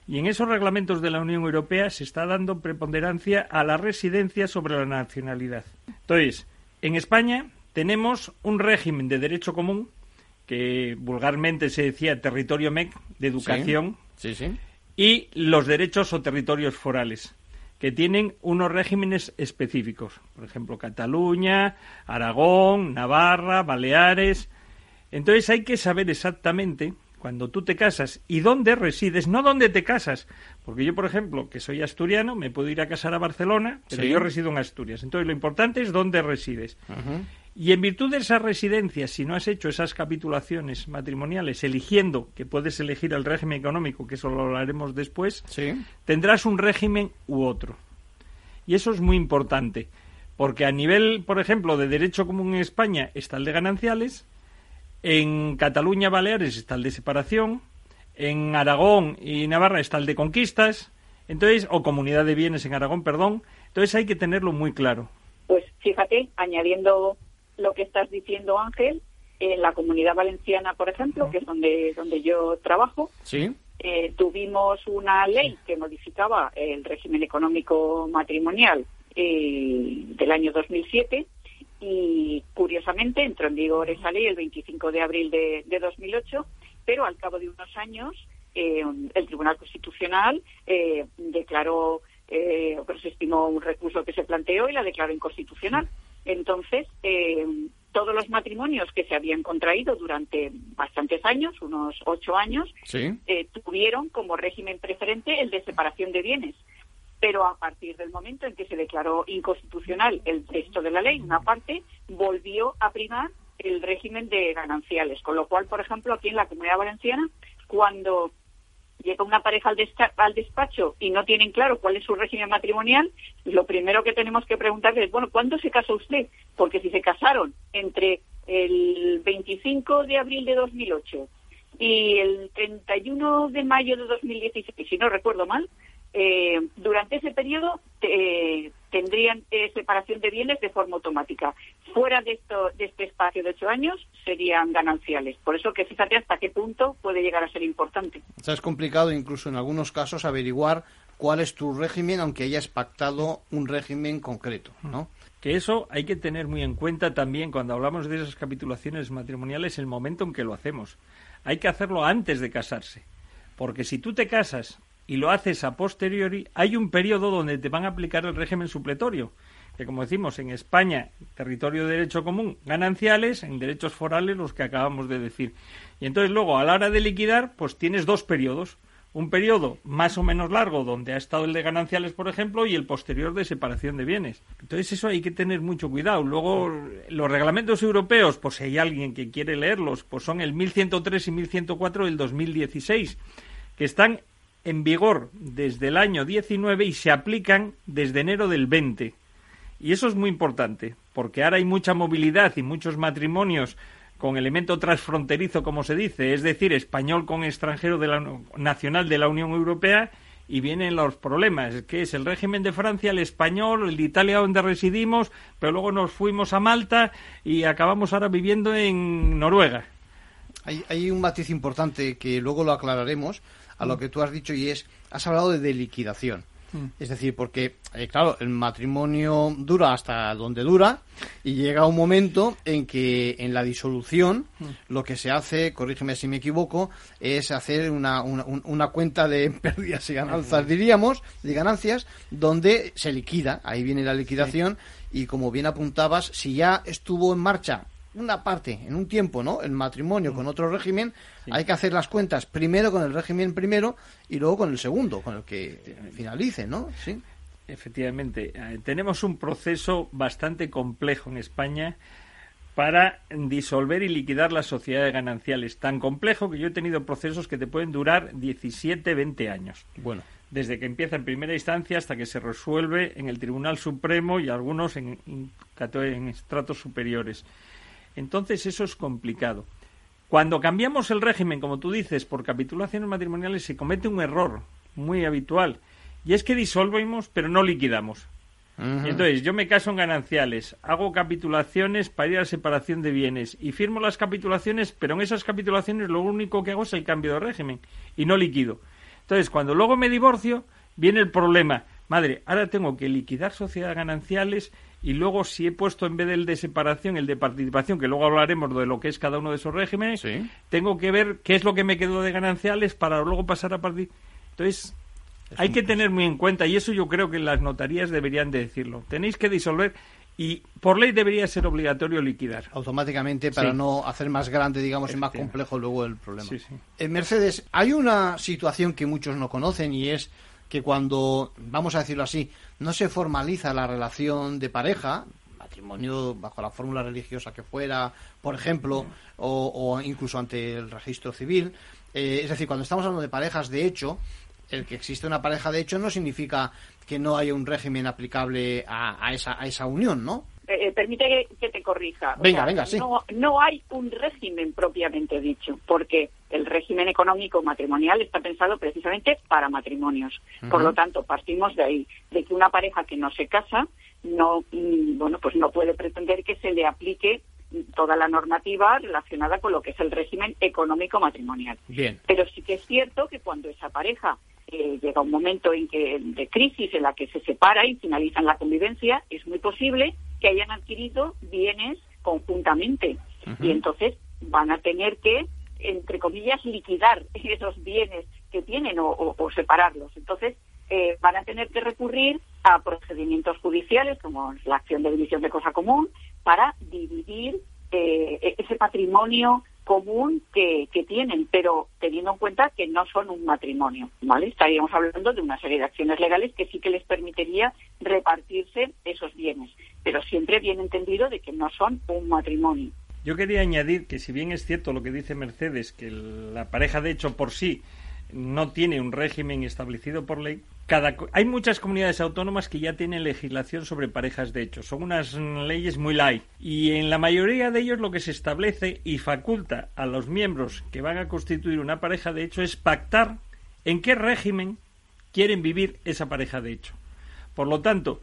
Y en esos reglamentos de la Unión Europea se está dando preponderancia a la residencia sobre la nacionalidad. Entonces, en España tenemos un régimen de derecho común que vulgarmente se decía territorio MEC de educación sí, sí, sí. y los derechos o territorios forales que tienen unos regímenes específicos, por ejemplo Cataluña, Aragón, Navarra, Baleares. Entonces hay que saber exactamente cuando tú te casas y dónde resides, no dónde te casas, porque yo, por ejemplo, que soy asturiano, me puedo ir a casar a Barcelona, pero yo resido en Asturias. Entonces lo importante es dónde resides. Uh -huh. Y en virtud de esa residencia, si no has hecho esas capitulaciones matrimoniales, eligiendo que puedes elegir el régimen económico, que eso lo hablaremos después, sí. tendrás un régimen u otro. Y eso es muy importante, porque a nivel, por ejemplo, de derecho común en España está el de gananciales, en Cataluña, Baleares está el de separación, en Aragón y Navarra está el de conquistas, entonces, o comunidad de bienes en Aragón, perdón, entonces hay que tenerlo muy claro. Pues Fíjate, añadiendo lo que estás diciendo, Ángel, en la comunidad valenciana, por ejemplo, que es donde, donde yo trabajo, Sí. eh, tuvimos una ley que modificaba el régimen económico matrimonial eh, del año 2007 y curiosamente entró en vigor esa ley el 25 de abril de, de 2008, pero al cabo de unos años eh, el Tribunal Constitucional eh, declaró, eh, se estimó un recurso que se planteó y la declaró inconstitucional. Entonces, eh, todos los matrimonios que se habían contraído durante bastantes años, unos ocho años, Sí. eh, tuvieron como régimen preferente el de separación de bienes. Pero a partir del momento en que se declaró inconstitucional el texto de la ley, una parte, volvió a primar el régimen de gananciales. Con lo cual, por ejemplo, aquí en la Comunidad Valenciana, cuando llega una pareja al, al despacho y no tienen claro cuál es su régimen matrimonial, lo primero que tenemos que preguntarles es, bueno, ¿cuándo se casó usted? Porque si se casaron entre el 25 de abril de 2008 y el 31 de mayo de 2016, si no recuerdo mal, eh, durante ese periodo eh, tendrían eh, separación de bienes de forma automática. Fuera de, esto, de este espacio de ocho años serían gananciales. Por eso que fíjate hasta qué punto puede llegar a ser importante. O sea, es complicado incluso en algunos casos averiguar cuál es tu régimen, aunque hayas pactado un régimen concreto, ¿no? Que eso hay que tener muy en cuenta también cuando hablamos de esas capitulaciones matrimoniales, el momento en que lo hacemos. Hay que hacerlo antes de casarse. Porque si tú te casas y lo haces a posteriori, hay un periodo donde te van a aplicar el régimen supletorio. Que como decimos, en España, territorio de derecho común, gananciales, en derechos forales, los que acabamos de decir. Y entonces luego, a la hora de liquidar, pues tienes dos periodos. Un periodo más o menos largo, donde ha estado el de gananciales, por ejemplo, y el posterior de separación de bienes. Entonces eso hay que tener mucho cuidado. Luego, los reglamentos europeos, pues si hay alguien que quiere leerlos, pues son el 1103 y 1104 del 2016, que están en vigor desde el año 19 y se aplican desde enero del 20. Y eso es muy importante, porque ahora hay mucha movilidad y muchos matrimonios con elemento transfronterizo, como se dice, es decir, español con extranjero de la, nacional de la Unión Europea, y vienen los problemas, que es el régimen de Francia, el español, el de Italia donde residimos, pero luego nos fuimos a Malta y acabamos ahora viviendo en Noruega. Hay, hay un matiz importante que luego lo aclararemos a lo que tú has dicho y es, has hablado de, de liquidación. Es decir, porque, eh, claro, el matrimonio dura hasta donde dura y llega un momento en que en la disolución lo que se hace, corrígeme si me equivoco, es hacer una, una, un- una cuenta de (laughs) pérdidas y ganancias, diríamos, de ganancias, donde se liquida. Ahí viene la liquidación y como bien apuntabas, si ya estuvo en marcha una parte, en un tiempo, ¿no? El matrimonio con otro régimen, hay que hacer las cuentas primero con el régimen primero y luego con el segundo, con el que finalice, ¿no? Sí. Efectivamente, eh, tenemos un proceso bastante complejo en España para disolver y liquidar las sociedades gananciales. Tan complejo que yo he tenido procesos que te pueden durar 17, 20 años. Bueno. Desde que empieza en primera instancia hasta que se resuelve en el Tribunal Supremo y algunos en, estratos superiores. Entonces eso es complicado. Cuando cambiamos el régimen, como tú dices, por capitulaciones matrimoniales, se comete un error muy habitual. Y es que disolvemos, pero no liquidamos. Entonces yo me caso en gananciales, hago capitulaciones para ir a separación de bienes y firmo las capitulaciones, pero en esas capitulaciones lo único que hago es el cambio de régimen y no liquido. Entonces, cuando luego me divorcio, viene el problema. Madre, ahora tengo que liquidar sociedades gananciales y luego si he puesto en vez del de separación el de participación, que luego hablaremos de lo que es cada uno de esos regímenes, tengo que ver qué es lo que me quedó de gananciales para luego pasar a partir. Entonces, hay que tener muy en cuenta, y eso yo creo que las notarías deberían de decirlo. Tenéis que disolver y por ley debería ser obligatorio liquidar. Automáticamente para Sí. no hacer más grande, digamos, y más complejo luego el problema. Sí, sí. En Mercedes, hay una situación que muchos no conocen y es que cuando, vamos a decirlo así, no se formaliza la relación de pareja, matrimonio bajo la fórmula religiosa que fuera, por ejemplo, o, incluso ante el registro civil, eh, es decir, cuando estamos hablando de parejas de hecho, el que existe una pareja de hecho no significa que no haya un régimen aplicable a esa, a esa unión, ¿no? Eh, eh, permite que, que te corrija. O Venga, sea, venga, sí. No, no hay un régimen propiamente dicho, porque el régimen económico matrimonial está pensado precisamente para matrimonios. Por lo tanto, partimos de ahí, de que una pareja que no se casa no, mm, bueno, pues no puede pretender que se le aplique toda la normativa relacionada con lo que es el régimen económico matrimonial. Bien. Pero sí que es cierto que cuando esa pareja eh, llega un momento en que de crisis en la que se separa y finalizan la convivencia, es muy posible que hayan adquirido bienes conjuntamente y entonces van a tener que, entre comillas, liquidar (laughs) esos bienes que tienen o, o- o separarlos. Entonces eh, van a tener que recurrir a procedimientos judiciales, como la acción de división de cosa común, para dividir eh, e- ese patrimonio común que, que tienen, pero teniendo en cuenta que no son un matrimonio, ¿vale? Estaríamos hablando de una serie de acciones legales que sí que les permitiría repartirse esos bienes, pero siempre bien entendido de que no son un matrimonio. Yo quería añadir que si bien es cierto lo que dice Mercedes, que la pareja de hecho por sí no tiene un régimen establecido por ley, cada, hay muchas comunidades autónomas que ya tienen legislación sobre parejas de hecho. Son unas leyes muy light. Y en la mayoría de ellos lo que se establece y faculta a los miembros que van a constituir una pareja de hecho es pactar en qué régimen quieren vivir esa pareja de hecho. Por lo tanto,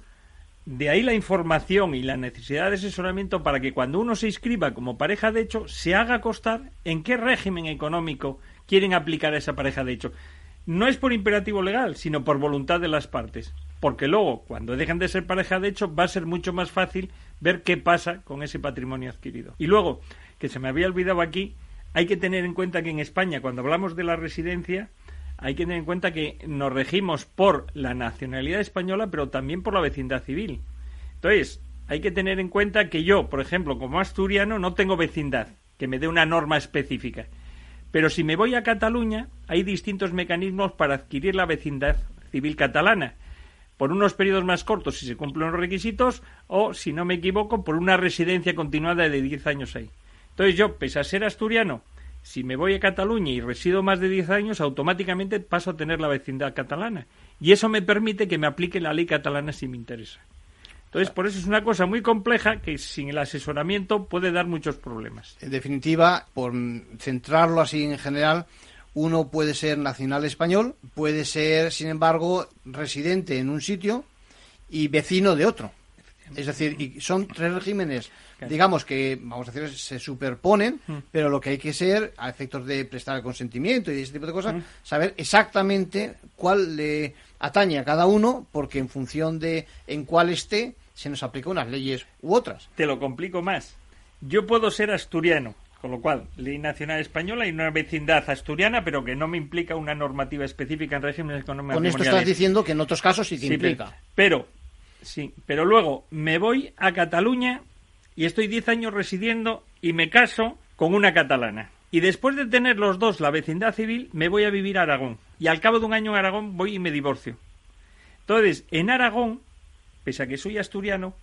de ahí la información y la necesidad de asesoramiento para que cuando uno se inscriba como pareja de hecho se haga constar en qué régimen económico quieren aplicar a esa pareja de hecho. No es por imperativo legal, sino por voluntad de las partes. Porque luego, cuando dejan de ser pareja de hecho, va a ser mucho más fácil ver qué pasa con ese patrimonio adquirido. Y luego, que se me había olvidado aquí, hay que tener en cuenta que en España, cuando hablamos de la residencia, hay que tener en cuenta que nos regimos por la nacionalidad española, pero también por la vecindad civil. Entonces, hay que tener en cuenta que yo, por ejemplo, como asturiano, no tengo vecindad que me dé una norma específica. Pero si me voy a Cataluña, hay distintos mecanismos para adquirir la vecindad civil catalana. Por unos periodos más cortos si se cumplen los requisitos o, si no me equivoco, por una residencia continuada de 10 años ahí. Entonces yo, pese a ser asturiano, si me voy a Cataluña y resido más de 10 años, automáticamente paso a tener la vecindad catalana. Y eso me permite que me aplique la ley catalana si me interesa. Entonces, por eso es una cosa muy compleja que sin el asesoramiento puede dar muchos problemas. En definitiva, por centrarlo así en general, uno puede ser nacional español, puede ser, sin embargo, residente en un sitio y vecino de otro. Es decir, y son tres regímenes, digamos que, vamos a decir, se superponen, pero lo que hay que ser, a efectos de prestar el consentimiento y ese tipo de cosas, saber exactamente cuál le atañe a cada uno, porque en función de en cuál esté, se nos aplican unas leyes u otras. Te lo complico más. Yo puedo ser asturiano, con lo cual, ley nacional española y una vecindad asturiana, pero que no me implica una normativa específica en régimen económico. Con esto estás diciendo que en otros casos sí te Sí, implica. Pero, sí, pero luego me voy a Cataluña y estoy 10 años residiendo y me caso con una catalana. Y después de tener los dos la vecindad civil, me voy a vivir a Aragón. Y al cabo de un año en Aragón voy y me divorcio. Entonces, en Aragón, pese a que soy asturiano,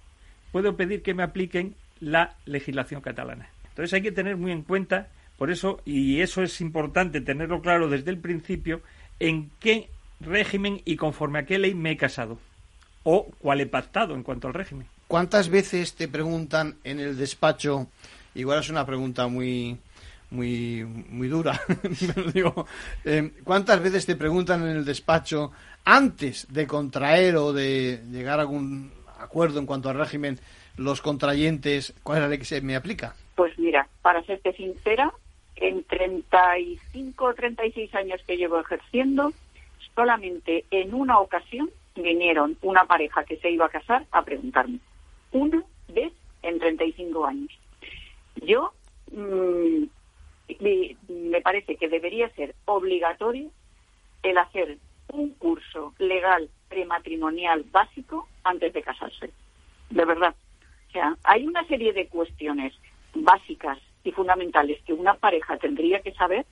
puedo pedir que me apliquen la legislación catalana. Entonces hay que tener muy en cuenta, por eso, y eso es importante tenerlo claro desde el principio, en qué régimen y conforme a qué ley me he casado. O cuál he pactado en cuanto al régimen. ¿Cuántas veces te preguntan en el despacho? Igual es una pregunta muy muy muy dura, (laughs) digo, eh, ¿cuántas veces te preguntan en el despacho antes de contraer o de llegar a algún acuerdo en cuanto al régimen los contrayentes cuál es la ley que se me aplica? Pues mira, para serte sincera, en 35 o 36 años que llevo ejerciendo, solamente en una ocasión vinieron una pareja que se iba a casar a preguntarme. Una vez en 35 años. Yo mm, me, me parece que debería ser obligatorio el hacer un curso legal prematrimonial básico antes de casarse. De verdad. O sea, hay una serie de cuestiones básicas y fundamentales que una pareja tendría que saber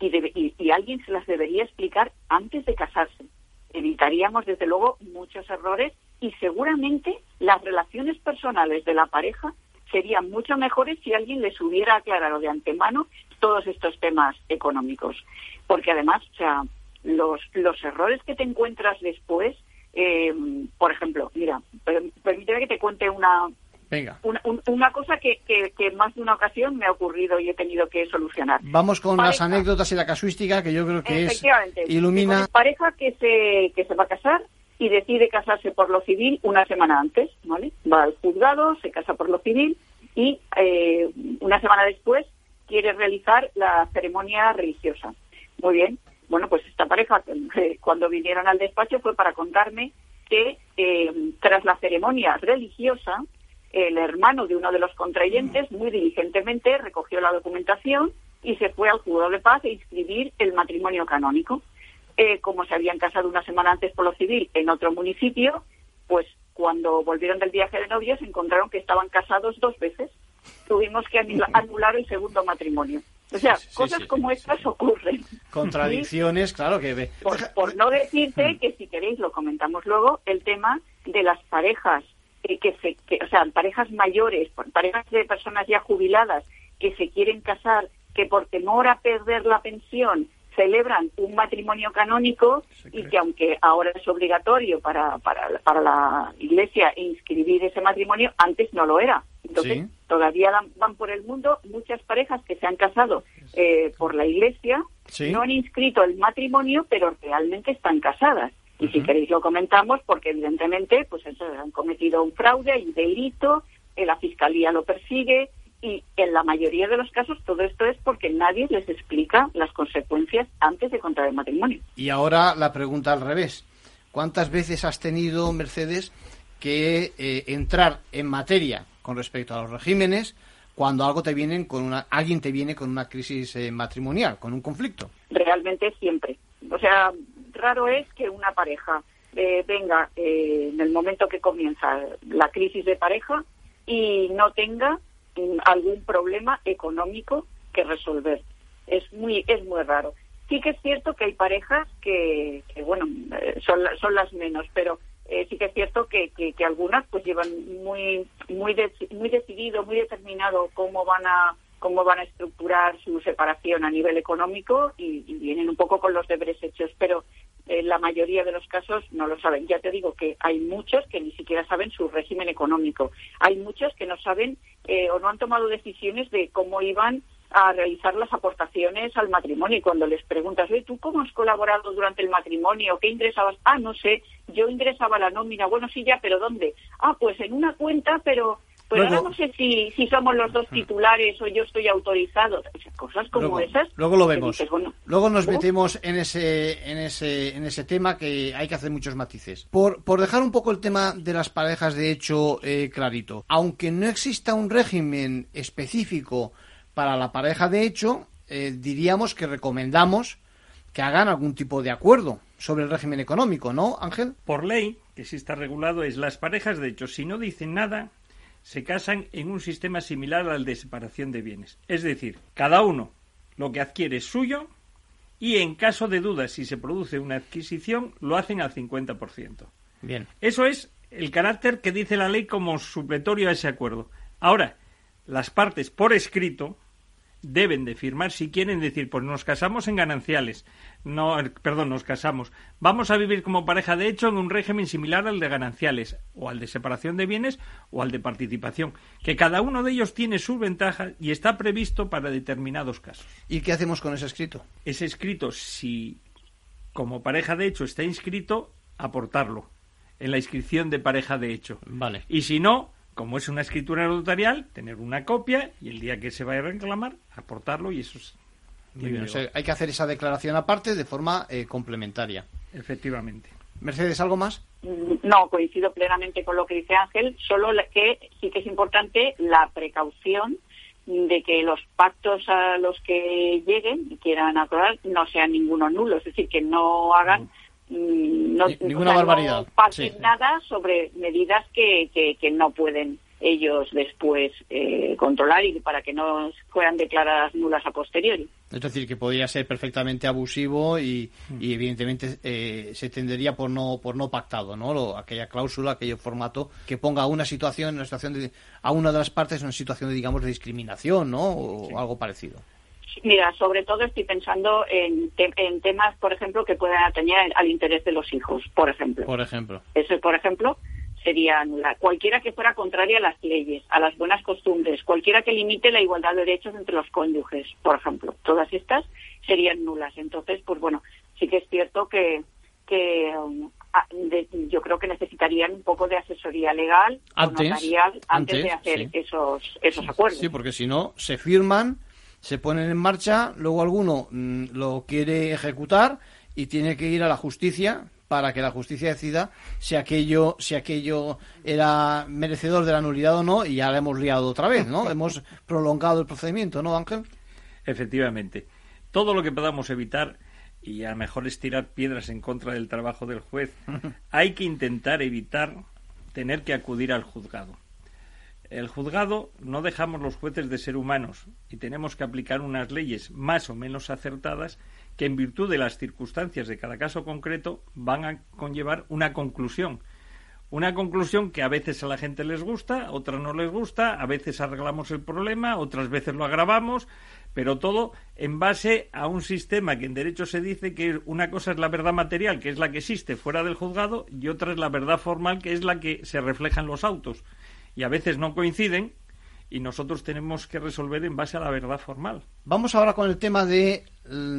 y, y alguien se las debería explicar antes de casarse. Evitaríamos, desde luego, muchos errores y seguramente las relaciones personales de la pareja serían mucho mejores si alguien les hubiera aclarado de antemano todos estos temas económicos. Porque además, o sea, los, los errores que te encuentras después, eh, por ejemplo, mira, per- permíteme que te cuente una, Venga, una, un- una cosa que, que, que más de una ocasión me ha ocurrido y he tenido que solucionar. vamos con las anécdotas y la casuística que yo creo que es ilumina pareja que se, que se va a casar y decide casarse por lo civil una semana antes, ¿vale? Va al juzgado, se casa por lo civil y eh, una semana después quiere realizar la ceremonia religiosa. Muy bien. Bueno, pues esta pareja, eh, cuando vinieron al despacho, fue para contarme que eh, tras la ceremonia religiosa, el hermano de uno de los contrayentes muy diligentemente recogió la documentación y se fue al juzgado de paz a inscribir el matrimonio canónico. Eh, como se habían casado una semana antes por lo civil en otro municipio, pues cuando volvieron del viaje de novios encontraron que estaban casados dos veces. Tuvimos que (laughs) anular el segundo matrimonio. O sea, cosas como estas ocurren. Contradicciones, claro que... Ve. Por, no decirte mm. que si queréis lo comentamos luego, el tema de las parejas, eh, que, se, que, o sea, parejas mayores, parejas de personas ya jubiladas que se quieren casar, que por temor a perder la pensión celebran un matrimonio canónico y que aunque ahora es obligatorio para, para, para, la Iglesia inscribir ese matrimonio, antes no lo era. Entonces, todavía van por el mundo muchas parejas que se han casado eh, por la Iglesia, no han inscrito el matrimonio, pero realmente están casadas. Y si queréis lo comentamos, porque evidentemente pues eso, han cometido un fraude, hay delito, eh, la Fiscalía lo persigue, y en la mayoría de los casos todo esto es porque nadie les explica las consecuencias antes de contraer matrimonio. Y ahora la pregunta al revés. ¿Cuántas veces has tenido, Mercedes, que eh, entrar en materia con respecto a los regímenes cuando algo te viene con una, alguien te viene con una crisis eh, matrimonial, con un conflicto? Realmente siempre. O sea, raro es que una pareja eh, venga en el momento que comienza la crisis de pareja y no tenga algún problema económico que resolver. Es muy, es muy raro. Sí que es cierto que hay parejas que, bueno, eh, son, son las menos, pero eh, sí que es cierto que, que, algunas pues llevan muy, muy, muy decidido, muy determinado cómo van a cómo van a estructurar su separación a nivel económico y, y vienen un poco con los deberes hechos, pero en la mayoría de los casos no lo saben. Ya te digo que hay muchos que ni siquiera saben su régimen económico. Hay muchos que no saben eh, o no han tomado decisiones de cómo iban a realizar las aportaciones al matrimonio. Y cuando les preguntas, ¿tú cómo has colaborado durante el matrimonio? ¿Qué ingresabas? Ah, no sé, yo ingresaba la nómina. Bueno, sí, ya, pero ¿dónde? Ah, pues en una cuenta, pero pues ahora no sé si, si somos los dos titulares o yo estoy autorizado. Cosas como esas. Luego lo vemos. luego nos metemos en ese, en, ese, en ese tema que hay que hacer muchos matices. Por, por dejar un poco el tema de las parejas de hecho eh, clarito. Aunque no exista un régimen específico para la pareja de hecho, eh, diríamos que recomendamos que hagan algún tipo de acuerdo sobre el régimen económico, ¿no, Ángel? Por ley, que sí está regulado, es las parejas de hecho, si no dicen nada, se casan en un sistema similar al de separación de bienes. Es decir, cada uno lo que adquiere es suyo y en caso de duda si se produce una adquisición lo hacen al 50%. Bien. Eso es el carácter que dice la ley como supletorio a ese acuerdo. Ahora, las partes por escrito deben de firmar si quieren decir, pues nos casamos en gananciales, no, perdón, nos casamos, vamos a vivir como pareja de hecho en un régimen similar al de gananciales, o al de separación de bienes, o al de participación, que cada uno de ellos tiene sus ventajas y está previsto para determinados casos. ¿Y qué hacemos con ese escrito? Ese escrito, si como pareja de hecho está inscrito, aportarlo en la inscripción de pareja de hecho. Vale. Y si no, como es una escritura notarial, tener una copia y el día que se vaya a reclamar, aportarlo y eso es... Muy bien, hay que hacer esa declaración aparte de forma eh, complementaria. Efectivamente. Mercedes, ¿algo más? Mm, no, coincido plenamente con lo que dice Ángel, solo que sí que es importante la precaución de que los pactos a los que lleguen y quieran acordar no sean ninguno nulo, es decir, que no hagan no, ninguna barbaridad. nada sobre medidas que, que, no pueden ellos después eh, controlar y para que no fueran declaradas nulas a posteriori. Es decir, que podría ser perfectamente abusivo y, mm. evidentemente eh, se tendería por no por no pactado, ¿no? aquella cláusula, aquel formato que ponga a una situación, una situación de, a una de las partes en una situación de digamos de discriminación, ¿no? O algo parecido. Mira, sobre todo estoy pensando en, en temas, por ejemplo, que puedan atañer al interés de los hijos, por ejemplo. Por ejemplo. Eso, por ejemplo, sería nula. Cualquiera que fuera contraria a las leyes, a las buenas costumbres, cualquiera que limite la igualdad de derechos entre los cónyuges, por ejemplo. Todas estas serían nulas. Entonces, pues bueno, sí que es cierto que, que um, ah, yo creo que necesitarían un poco de asesoría legal antes, o notarial antes, de hacer esos, esos acuerdos. Sí, porque si no, se firman, se ponen en marcha, luego alguno mm, lo quiere ejecutar y tiene que ir a la justicia para que la justicia decida si aquello si aquello era merecedor de la nulidad o no y ya la hemos liado otra vez, ¿no? (laughs) hemos prolongado el procedimiento, ¿no, Ángel? Efectivamente. Todo lo que podamos evitar y a lo mejor es tirar piedras en contra del trabajo del juez, (laughs) hay que intentar evitar tener que acudir al juzgado. El juzgado no dejamos los jueces de ser humanos y tenemos que aplicar unas leyes más o menos acertadas que en virtud de las circunstancias de cada caso concreto van a conllevar una conclusión. Una conclusión que a veces a la gente les gusta, otras no les gusta, a veces arreglamos el problema, otras veces lo agravamos, pero todo en base a un sistema que en derecho se dice que una cosa es la verdad material, que es la que existe fuera del juzgado, y otra es la verdad formal, que es la que se refleja en los autos. Y a veces no coinciden, y nosotros tenemos que resolver en base a la verdad formal. Vamos ahora con el tema de,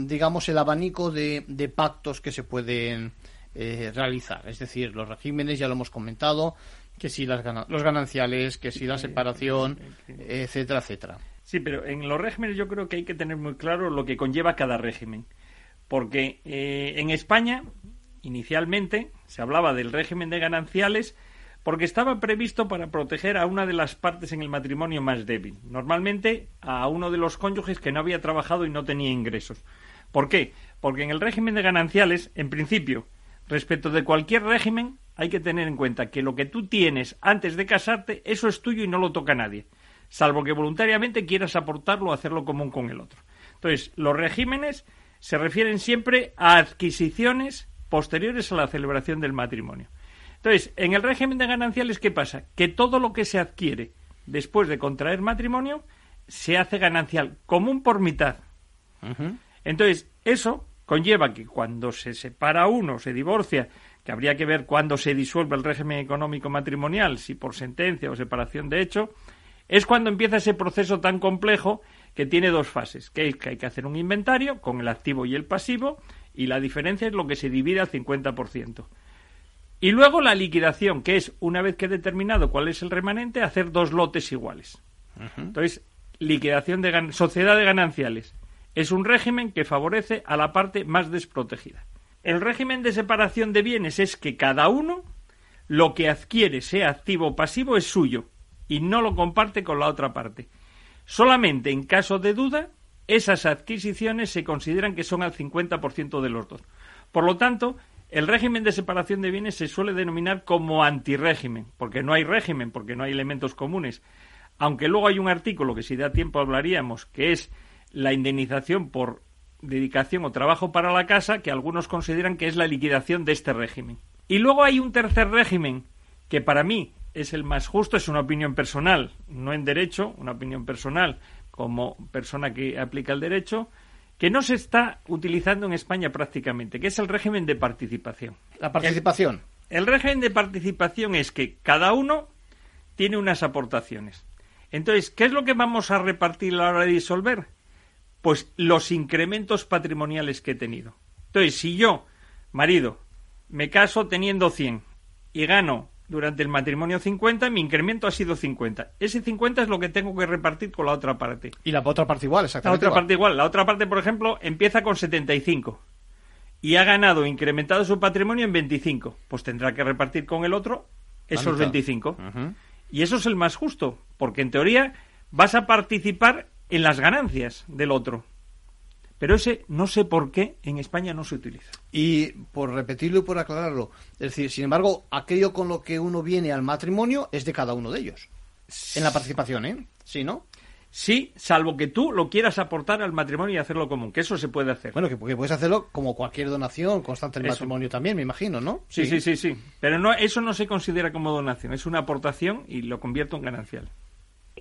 digamos, el abanico de, pactos que se pueden eh, realizar. Es decir, los regímenes, ya lo hemos comentado, que si las los gananciales, que si la separación, etcétera, etcétera. Sí, pero en los regímenes yo creo que hay que tener muy claro lo que conlleva cada régimen. Porque eh, en España, inicialmente, se hablaba del régimen de gananciales porque estaba previsto para proteger a una de las partes en el matrimonio más débil, normalmente a uno de los cónyuges que no había trabajado y no tenía ingresos. ¿Por qué? Porque en el régimen de gananciales, en principio, respecto de cualquier régimen, hay que tener en cuenta que lo que tú tienes antes de casarte, eso es tuyo y no lo toca nadie salvo que voluntariamente quieras aportarlo o hacerlo común con el otro. Entonces, los regímenes se refieren siempre a adquisiciones posteriores a la celebración del matrimonio. Entonces, en el régimen de gananciales, ¿qué pasa? Que todo lo que se adquiere después de contraer matrimonio se hace ganancial, común por mitad. Entonces, eso conlleva que cuando se separa uno, se divorcia, que habría que ver cuándo se disuelve el régimen económico matrimonial, si por sentencia o separación de hecho, es cuando empieza ese proceso tan complejo que tiene dos fases, que, que hay que hacer un inventario con el activo y el pasivo, y la diferencia es lo que se divide al 50%. Y luego la liquidación, que es, una vez que he determinado cuál es el remanente, hacer dos lotes iguales. Entonces, liquidación de sociedad de gananciales. Es un régimen que favorece a la parte más desprotegida. El régimen de separación de bienes es que cada uno lo que adquiere, sea activo o pasivo, es suyo y no lo comparte con la otra parte. Solamente en caso de duda, esas adquisiciones se consideran que son al 50% de los dos. Por lo tanto, el régimen de separación de bienes se suele denominar como antirégimen, porque no hay régimen, porque no hay elementos comunes. Aunque luego hay un artículo que si da tiempo hablaríamos, que es la indemnización por dedicación o trabajo para la casa, que algunos consideran que es la liquidación de este régimen. Y luego hay un tercer régimen, que para mí es el más justo, es una opinión personal, no en derecho, una opinión personal como persona que aplica el derecho, que no se está utilizando en España prácticamente, que es el régimen de participación. La participación. El, régimen de participación es que cada uno tiene unas aportaciones. Entonces, ¿qué es lo que vamos a repartir a la hora de disolver? Pues los incrementos patrimoniales que he tenido. Entonces, si yo, marido, me caso teniendo 100 y gano durante el matrimonio 50, mi incremento ha sido 50. Ese 50 es lo que tengo que repartir con la otra parte. Y la otra parte igual, exactamente. La otra parte igual. La otra parte, por ejemplo, empieza con 75 y ha ganado, incrementado su patrimonio en 25. Pues tendrá que repartir con el otro esos 25. Y eso es el más justo, porque en teoría vas a participar en las ganancias del otro. Pero ese no sé por qué en España no se utiliza. Y por repetirlo y por aclararlo, es decir, sin embargo, aquello con lo que uno viene al matrimonio es de cada uno de ellos. En la participación, ¿eh? Sí, ¿no? Sí, salvo que tú lo quieras aportar al matrimonio y hacerlo común, que eso se puede hacer. Bueno, que puedes hacerlo como cualquier donación constante del matrimonio también, me imagino, ¿no? Sí, sí, sí, sí. Pero no, eso no se considera como donación, es una aportación y lo convierto en ganancial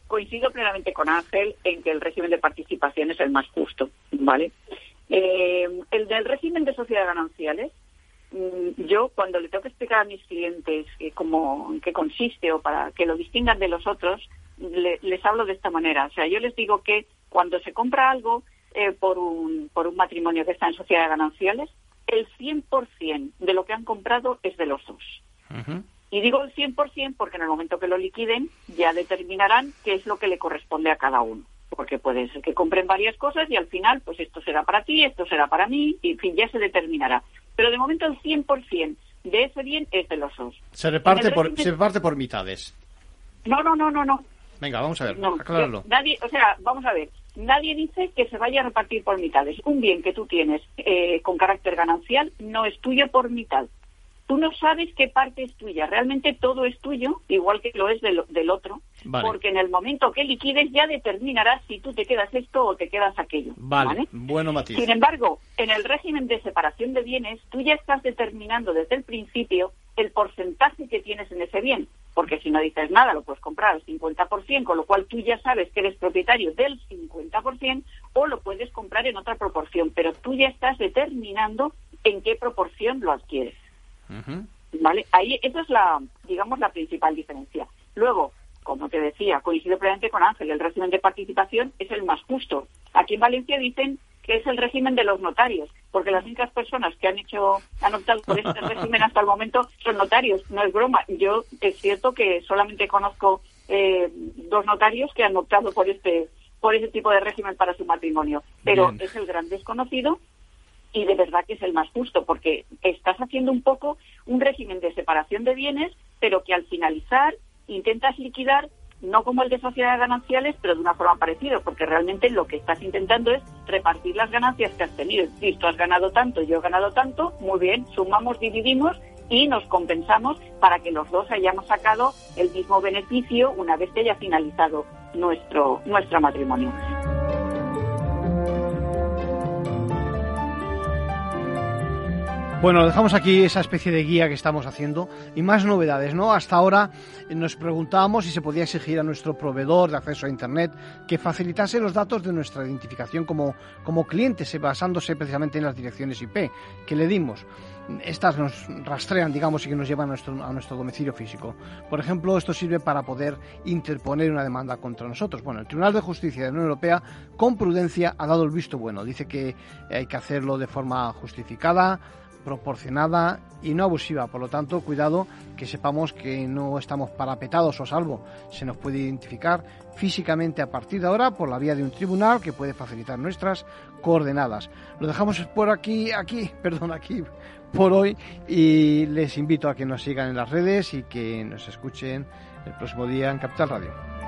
coincido plenamente con Ángel en que el régimen de participación es el más justo, ¿vale? Eh, el del régimen de sociedad gananciales, mm, yo cuando le tengo que explicar a mis clientes cómo, en qué consiste o para que lo distingan de los otros, les hablo de esta manera. O sea, yo les digo que cuando se compra algo eh, por, un, por un matrimonio que está en sociedad de gananciales, el 100% de lo que han comprado es de los dos. Y digo el 100% porque en el momento que lo liquiden ya determinarán qué es lo que le corresponde a cada uno. Porque puede ser que compren varias cosas y al final, pues esto será para ti, esto será para mí, y en fin, ya se determinará. Pero de momento el 100% de ese bien es de los dos. Se reparte, por, se reparte por mitades. No, no, no, no, no. Venga, vamos a ver, No, acláralo. Nadie, o sea, vamos a ver, nadie dice que se vaya a repartir por mitades. Un bien que tú tienes eh, con carácter ganancial no es tuyo por mitad. Tú no sabes qué parte es tuya. Realmente todo es tuyo, igual que lo es del, del otro, Vale. porque en el momento que liquides ya determinarás si tú te quedas esto o te quedas aquello. Vale, bueno matiz. Sin embargo, en el régimen de separación de bienes, tú ya estás determinando desde el principio el porcentaje que tienes en ese bien, porque si no dices nada, lo puedes comprar al 50%, con lo cual tú ya sabes que eres propietario del 50%, o lo puedes comprar en otra proporción, pero tú ya estás determinando en qué proporción lo adquieres. ¿Vale? Ahí, esa es la, digamos, la principal diferencia. Luego, como te decía, coincido plenamente con Ángel, el régimen de participación es el más justo. Aquí en Valencia dicen que es el régimen de los notarios, porque las únicas personas que han hecho, han optado por este (laughs) régimen hasta el momento son notarios. No es broma. Yo es cierto que solamente conozco eh, dos notarios que han optado por este, por ese tipo de régimen para su matrimonio. Pero Bien. es el gran desconocido y de verdad que es el más justo, porque estás haciendo un poco un régimen de separación de bienes, pero que al finalizar intentas liquidar no como el de sociedades gananciales, pero de una forma parecida, porque realmente lo que estás intentando es repartir las ganancias que has tenido. Es decir, tú has ganado tanto, yo he ganado tanto, muy bien, sumamos, dividimos y nos compensamos para que los dos hayamos sacado el mismo beneficio una vez que haya finalizado nuestro, nuestro matrimonio. Bueno, dejamos aquí esa especie de guía que estamos haciendo y más novedades, ¿no? Hasta ahora eh, nos preguntábamos si se podía exigir a nuestro proveedor de acceso a Internet que facilitase los datos de nuestra identificación como, como clientes, eh, basándose precisamente en las direcciones IP que le dimos. Estas nos rastrean, digamos, y que nos llevan a nuestro, a nuestro domicilio físico. Por ejemplo, esto sirve para poder interponer una demanda contra nosotros. Bueno, el Tribunal de Justicia de la Unión Europea, con prudencia, ha dado el visto bueno. Dice que hay que hacerlo de forma justificada, proporcionada y no abusiva. Por lo tanto, cuidado que sepamos que no estamos parapetados o salvo. Se nos puede identificar físicamente a partir de ahora por la vía de un tribunal que puede facilitar nuestras coordenadas. Lo dejamos por aquí, aquí, (laughs) perdón, aquí por hoy y les invito a que nos sigan en las redes y que nos escuchen el próximo día en Capital Radio.